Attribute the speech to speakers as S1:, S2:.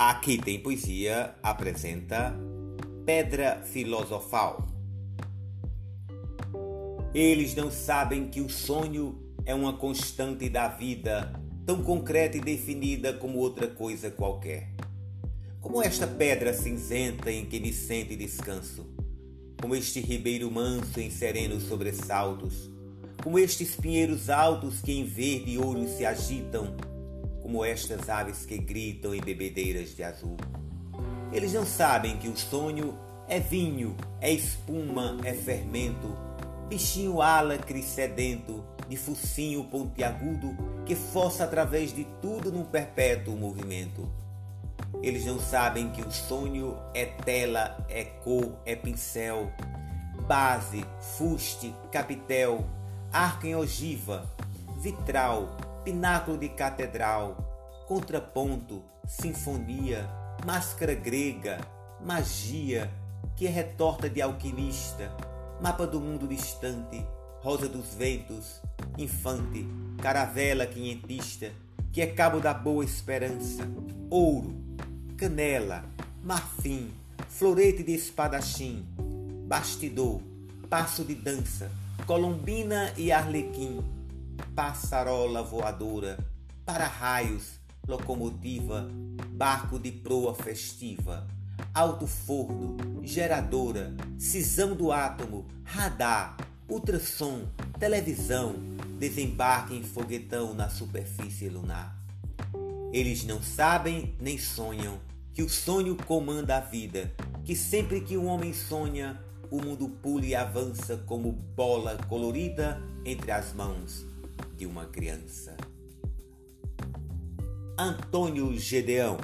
S1: Aqui tem poesia apresenta Pedra Filosofal. Eles não sabem que o sonho é uma constante da vida, tão concreta e definida como outra coisa qualquer. Como esta pedra cinzenta em que me sento e descanso, como este ribeiro manso em serenos sobressaltos, como estes pinheiros altos que em verde ouro se agitam como estas aves que gritam em bebedeiras de azul. Eles não sabem que o sonho é vinho, é espuma, é fermento, bichinho álacre sedento, de focinho pontiagudo que força através de tudo num perpétuo movimento. Eles não sabem que o sonho é tela, é cor, é pincel, base, fuste, capitel, arco em ogiva, vitral, pináculo de catedral, contraponto, sinfonia, máscara grega, magia, que é retorta de alquimista, mapa do mundo distante, rosa dos ventos, infante, caravela quinhentista, que é cabo da boa esperança, ouro, canela, marfim, florete de espadachim, bastidor, passo de dança, colombina e arlequim, passarola voadora, para-raios, locomotiva, barco de proa festiva, alto forno, geradora, cisão do átomo, radar, ultrassom, televisão, desembarque em foguetão na superfície lunar. Eles não sabem nem sonham que o sonho comanda a vida, que sempre que um homem sonha, o mundo pula e avança como bola colorida entre as mãos de uma criança. Antônio Gedeão